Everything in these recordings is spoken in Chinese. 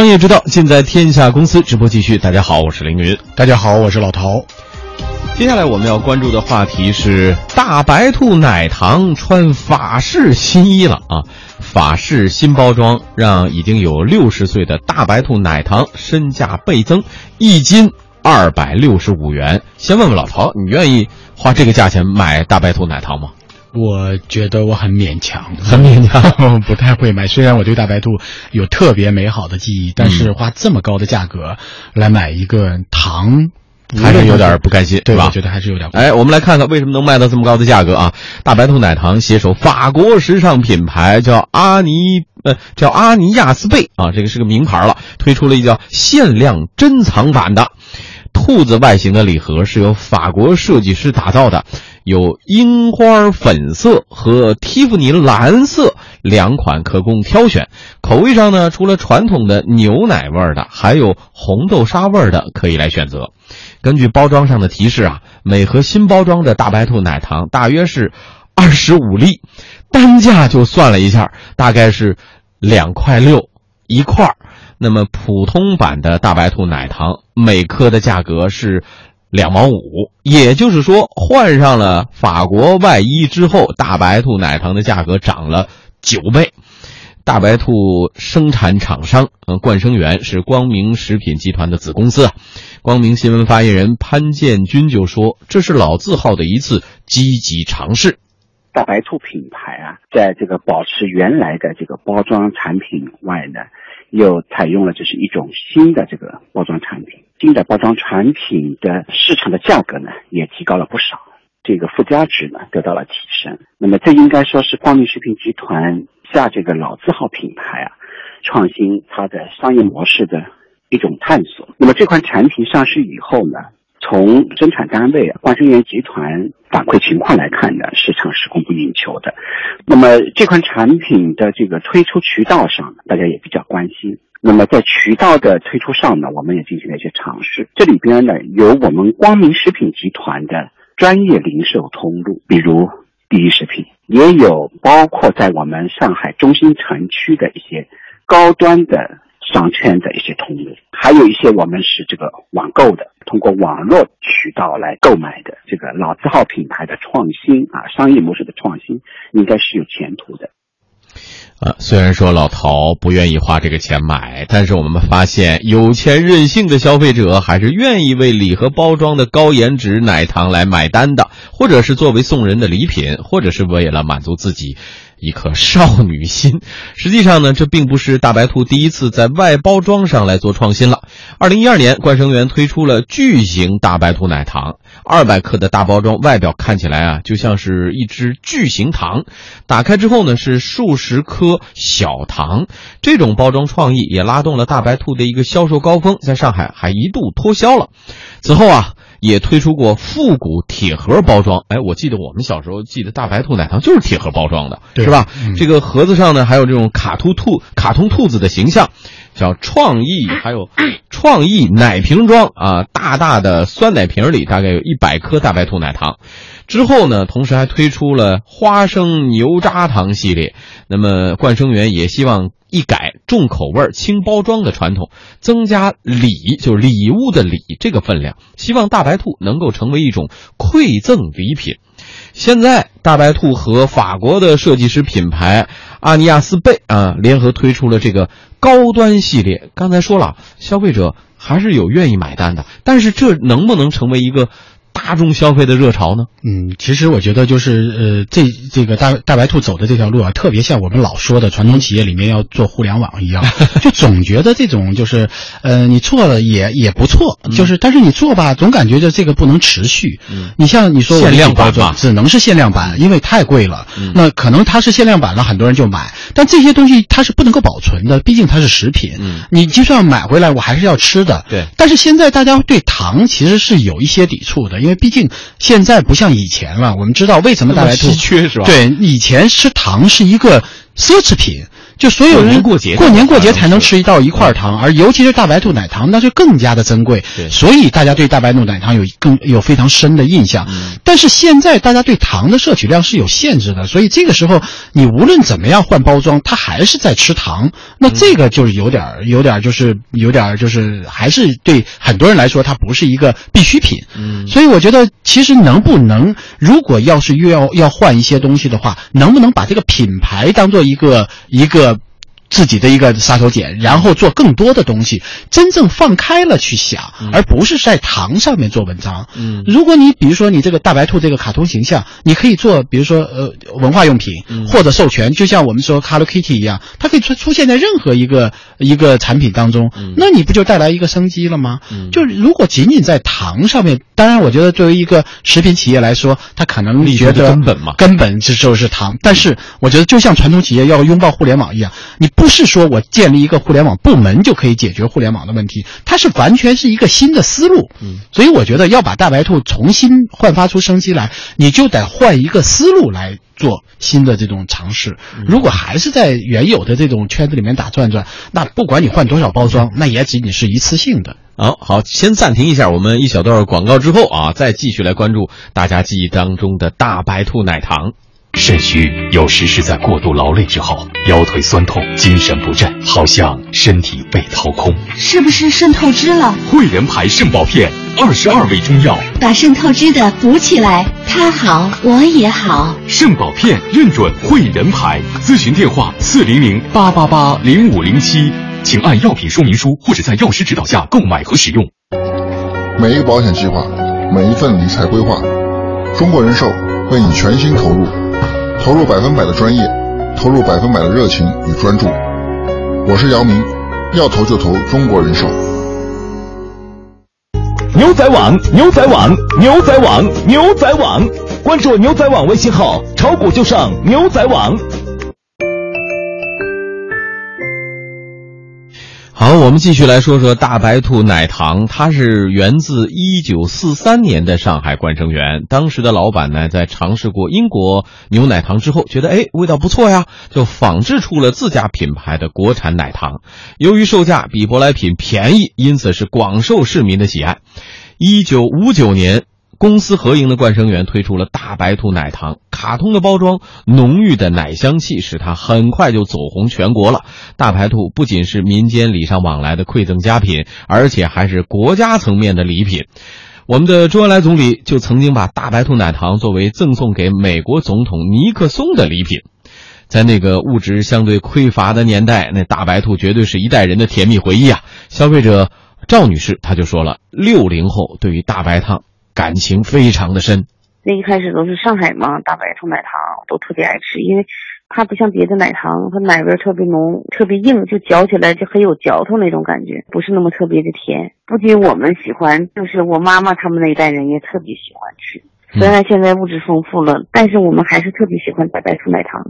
商业之道，尽在天下公司。直播继续，大家好，我是凌云。大家好，我是老陶。接下来我们要关注的话题是大白兔奶糖穿法式新衣了啊！法式新包装让已经有六十岁的大白兔奶糖身价倍增，一斤二百六十五元。先问问老陶，你愿意花这个价钱买大白兔奶糖吗？我觉得我很勉强，很勉强，不太会买。虽然我对大白兔有特别美好的记忆，但是花这么高的价格来买一个糖，还是有点不甘心，对吧？我觉得还是有点。哎，我们来看看为什么能卖到这么高的价格啊？大白兔奶糖携手法国时尚品牌叫阿尼呃叫阿尼亚斯贝啊，这个是个名牌了，推出了一叫限量珍藏版的兔子外形的礼盒，是由法国设计师打造的。有樱花粉色和蒂芙尼蓝色两款可供挑选，口味上呢，除了传统的牛奶味的，还有红豆沙味的，可以来选择。根据包装上的提示啊，每盒新包装的大白兔奶糖大约是二十五粒，单价就算了一下，大概是两块六一块那么普通版的大白兔奶糖每颗的价格是。两毛五，也就是说，换上了法国外衣之后，大白兔奶糖的价格涨了九倍。大白兔生产厂商，嗯，冠生园是光明食品集团的子公司。光明新闻发言人潘建军就说：“这是老字号的一次积极尝试。大白兔品牌啊，在这个保持原来的这个包装产品外呢，又采用了就是一种新的这个包装产品。”新的包装产品的市场的价格呢，也提高了不少，这个附加值呢得到了提升。那么这应该说是光明食品集团下这个老字号品牌啊，创新它的商业模式的一种探索。那么这款产品上市以后呢，从生产单位冠生园集团反馈情况来看呢，市场是供不应求的。那么这款产品的这个推出渠道上，大家也比较关心。那么在渠道的推出上呢，我们也进行了一些尝试。这里边呢，有我们光明食品集团的专业零售通路，比如第一食品，也有包括在我们上海中心城区的一些高端的商圈的一些通路，还有一些我们是这个网购的，通过网络渠道来购买的这个老字号品牌的创新啊，商业模式的创新，应该是有前途的。啊，虽然说老陶不愿意花这个钱买，但是我们发现有钱任性的消费者还是愿意为礼盒包装的高颜值奶糖来买单的，或者是作为送人的礼品，或者是为了满足自己。一颗少女心，实际上呢，这并不是大白兔第一次在外包装上来做创新了。二零一二年，冠生园推出了巨型大白兔奶糖，二百克的大包装，外表看起来啊，就像是一只巨型糖，打开之后呢，是数十颗小糖。这种包装创意也拉动了大白兔的一个销售高峰，在上海还一度脱销了。此后啊。也推出过复古铁盒包装，哎，我记得我们小时候记得大白兔奶糖就是铁盒包装的，是吧？这个盒子上呢还有这种卡通兔、卡通兔子的形象，叫创意，还有 创意奶瓶装啊，大大的酸奶瓶里大概有一百颗大白兔奶糖。之后呢，同时还推出了花生牛轧糖系列。那么冠生园也希望一改重口味儿轻包装的传统，增加礼，就是礼物的礼这个分量，希望大白兔能够成为一种馈赠礼品。现在大白兔和法国的设计师品牌阿尼亚斯贝啊联合推出了这个高端系列。刚才说了，消费者还是有愿意买单的，但是这能不能成为一个？大众消费的热潮呢？嗯，其实我觉得就是呃，这这个大大白兔走的这条路啊，特别像我们老说的传统企业里面要做互联网一样，就总觉得这种就是，呃，你做了也也不错，就是但是你做吧，总感觉就这个不能持续。嗯，你像你说限量版嘛，只能是限量版，因为太贵了。嗯那可能它是限量版了，很多人就买，但这些东西它是不能够保存的，毕竟它是食品。嗯，你就算买回来，我还是要吃的。对。但是现在大家对糖其实是有一些抵触的，因为毕竟现在不像以前了。我们知道为什么大白兔稀缺是吧？对，以前吃糖是一个奢侈品，就所有人过节过年过节才能吃到一块糖，而尤其是大白兔奶糖，那就更加的珍贵。所以大家对大白兔奶糖有更有非常深的印象。但是现在大家对糖的摄取量是有限制的，所以这个时候你无论怎么样换包装，它还是在吃糖。那这个就是有点有点就是有点就是还是对很多人来说，它不是一个必需品。嗯，所以我觉得其实能不能，如果要是又要要换一些东西的话，能不能把这个品牌当做一个一个。自己的一个杀手锏，然后做更多的东西，真正放开了去想，而不是在糖上面做文章。嗯，如果你比如说你这个大白兔这个卡通形象，你可以做，比如说呃文化用品或者授权，就像我们说 Hello Kitty 一样，它可以出出现在任何一个一个产品当中，那你不就带来一个生机了吗？就如果仅仅在糖上面，当然我觉得作为一个食品企业来说，它可能觉得根本嘛，根本就就是糖。但是我觉得就像传统企业要拥抱互联网一样，你。不是说我建立一个互联网部门就可以解决互联网的问题，它是完全是一个新的思路。嗯，所以我觉得要把大白兔重新焕发出生机来，你就得换一个思路来做新的这种尝试。如果还是在原有的这种圈子里面打转转，那不管你换多少包装，那也仅仅是一次性的。好好，先暂停一下，我们一小段广告之后啊，再继续来关注大家记忆当中的大白兔奶糖。肾虚有时是在过度劳累之后，腰腿酸痛，精神不振，好像身体被掏空，是不是肾透支了？汇仁牌肾宝片，二十二味中药，把肾透支的补起来，他好我也好。肾宝片认准汇仁牌，咨询电话四零零八八八零五零七，请按药品说明书或者在药师指导下购买和使用。每一个保险计划，每一份理财规划，中国人寿为你全心投入。投入百分百的专业，投入百分百的热情与专注。我是姚明，要投就投中国人寿。牛仔网，牛仔网，牛仔网，牛仔网，关注牛仔网微信号，炒股就上牛仔网。好，我们继续来说说大白兔奶糖。它是源自一九四三年的上海冠生园。当时的老板呢，在尝试过英国牛奶糖之后，觉得哎味道不错呀，就仿制出了自家品牌的国产奶糖。由于售价比舶来品便宜，因此是广受市民的喜爱。一九五九年。公私合营的冠生园推出了大白兔奶糖，卡通的包装，浓郁的奶香气，使它很快就走红全国了。大白兔不仅是民间礼尚往来的馈赠佳品，而且还是国家层面的礼品。我们的周恩来总理就曾经把大白兔奶糖作为赠送给美国总统尼克松的礼品。在那个物质相对匮乏的年代，那大白兔绝对是一代人的甜蜜回忆啊！消费者赵女士她就说了，六零后对于大白糖。感情非常的深。那一开始都是上海嘛，大白兔奶糖都特别爱吃，因为它不像别的奶糖，它奶味特别浓，特别硬，就嚼起来就很有嚼头那种感觉，不是那么特别的甜。不仅我们喜欢，就是我妈妈他们那一代人也特别喜欢吃。虽然现在物质丰富了，但是我们还是特别喜欢大白兔奶糖。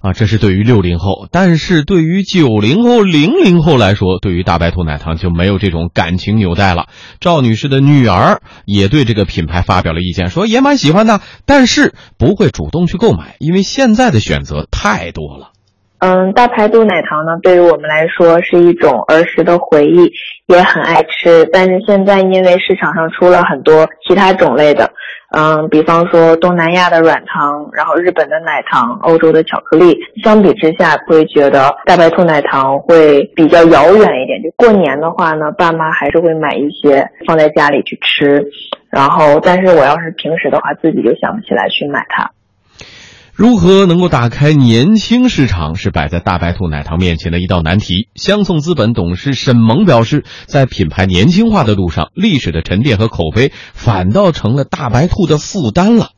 啊，这是对于六零后，但是对于九零后、零零后来说，对于大白兔奶糖就没有这种感情纽带了。赵女士的女儿也对这个品牌发表了意见，说也蛮喜欢的，但是不会主动去购买，因为现在的选择太多了。嗯，大白兔奶糖呢，对于我们来说是一种儿时的回忆，也很爱吃。但是现在因为市场上出了很多其他种类的。嗯，比方说东南亚的软糖，然后日本的奶糖，欧洲的巧克力，相比之下会觉得大白兔奶糖会比较遥远一点。就过年的话呢，爸妈还是会买一些放在家里去吃，然后但是我要是平时的话，自己就想不起来去买它。如何能够打开年轻市场，是摆在大白兔奶糖面前的一道难题。香颂资本董事沈萌表示，在品牌年轻化的路上，历史的沉淀和口碑反倒成了大白兔的负担了。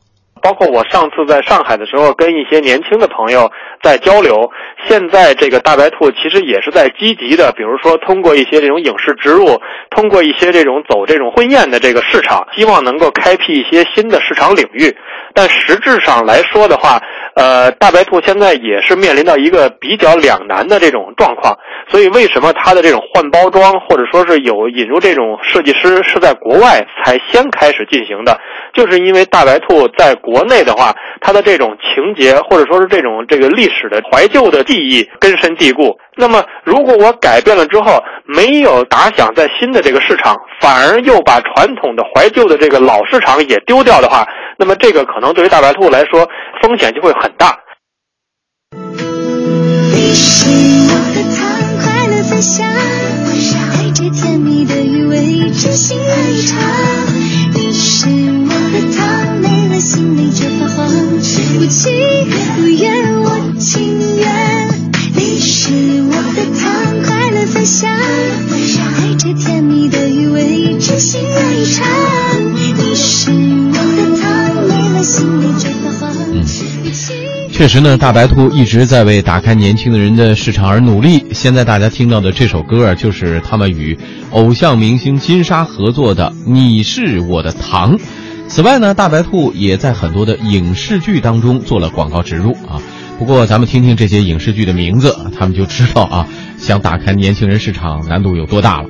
包括我上次在上海的时候，跟一些年轻的朋友在交流。现在这个大白兔其实也是在积极的，比如说通过一些这种影视植入，通过一些这种走这种婚宴的这个市场，希望能够开辟一些新的市场领域。但实质上来说的话，呃，大白兔现在也是面临到一个比较两难的这种状况。所以为什么它的这种换包装，或者说是有引入这种设计师是在国外才先开始进行的，就是因为大白兔在国。国内的话，它的这种情节或者说是这种这个历史的怀旧的记忆根深蒂固。那么，如果我改变了之后，没有打响在新的这个市场，反而又把传统的怀旧的这个老市场也丢掉的话，那么这个可能对于大白兔来说风险就会很大。你是我的糖，快乐分享，带着甜蜜的余味，真心爱尝。你是我的糖，确实呢，大白兔一直在为打开年轻的人的市场而努力。现在大家听到的这首歌啊，就是他们与偶像明星金莎合作的《你是我的糖》。此外呢，大白兔也在很多的影视剧当中做了广告植入啊。不过咱们听听这些影视剧的名字，他们就知道啊，想打开年轻人市场难度有多大了。